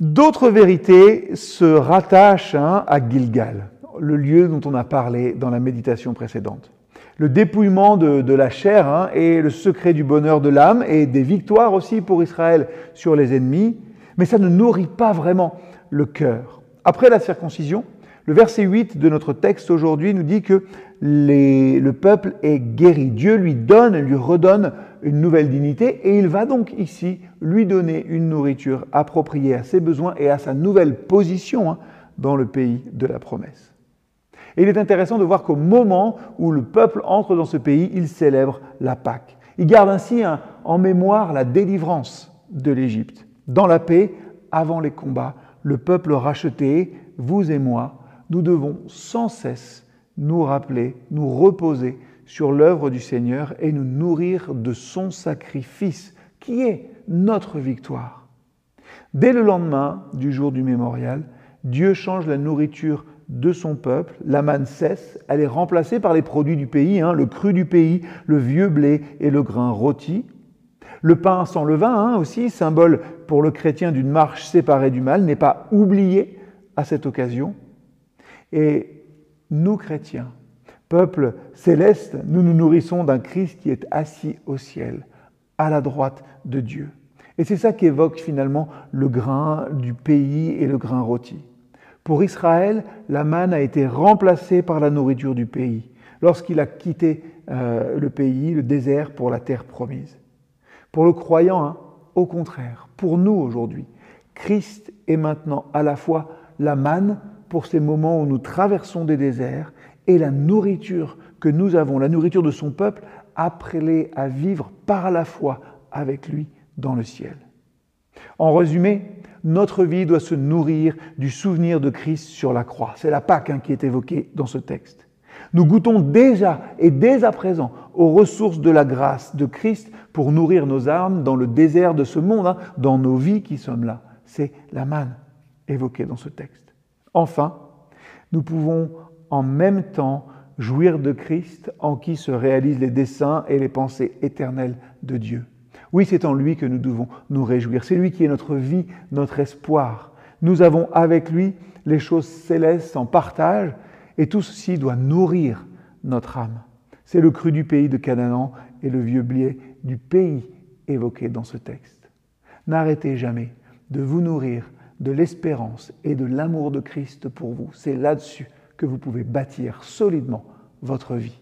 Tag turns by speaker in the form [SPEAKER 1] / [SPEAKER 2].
[SPEAKER 1] D'autres vérités se rattachent hein, à Gilgal, le lieu dont on a parlé dans la méditation précédente. Le dépouillement de, la chair hein, est le secret du bonheur de l'âme et des victoires aussi pour Israël sur les ennemis, mais ça ne nourrit pas vraiment le cœur. Après la circoncision, le verset 8 de notre texte aujourd'hui nous dit que le peuple est guéri. Dieu lui donne, lui redonne une nouvelle dignité et il va donc ici lui donner une nourriture appropriée à ses besoins et à sa nouvelle position hein, dans le pays de la promesse. Et il est intéressant de voir qu'au moment où le peuple entre dans ce pays, il célèbre la Pâque. Il garde ainsi en mémoire la délivrance de l'Égypte. Dans la paix, avant les combats, le peuple racheté, vous et moi, nous devons sans cesse nous rappeler, nous reposer sur l'œuvre du Seigneur et nous nourrir de son sacrifice, qui est notre victoire. Dès le lendemain du jour du mémorial, Dieu change la nourriture de son peuple, la manne cesse, elle est remplacée par les produits du pays, hein, le cru du pays, le vieux blé et le grain rôti. Le pain sans levain hein, aussi, symbole pour le chrétien d'une marche séparée du mal, n'est pas oublié à cette occasion. Et nous, chrétiens, peuple céleste, nous nous nourrissons d'un Christ qui est assis au ciel, à la droite de Dieu. Et c'est ça qu'évoque finalement le grain du pays et le grain rôti. Pour Israël, la manne a été remplacée par la nourriture du pays, lorsqu'il a quitté euh, le pays, le désert, pour la terre promise. Pour le croyant, hein, au contraire, pour nous aujourd'hui, Christ est maintenant à la fois la manne pour ces moments où nous traversons des déserts et la nourriture que nous avons, la nourriture de son peuple, appelé à vivre par la foi avec lui dans le ciel. En résumé, notre vie doit se nourrir du souvenir de Christ sur la croix. C'est la Pâque hein, qui est évoquée dans ce texte. Nous goûtons déjà et dès à présent aux ressources de la grâce de Christ pour nourrir nos âmes dans le désert de ce monde, hein, dans nos vies qui sommes là. C'est la manne évoquée dans ce texte. Enfin, nous pouvons en même temps jouir de Christ en qui se réalisent les desseins et les pensées éternelles de Dieu. Oui, c'est en lui que nous devons nous réjouir. C'est lui qui est notre vie, notre espoir. Nous avons avec lui les choses célestes en partage et tout ceci doit nourrir notre âme. C'est le cru du pays de Canaan et le vieux blé du pays évoqué dans ce texte. N'arrêtez jamais de vous nourrir de l'espérance et de l'amour de Christ pour vous. C'est là-dessus que vous pouvez bâtir solidement votre vie.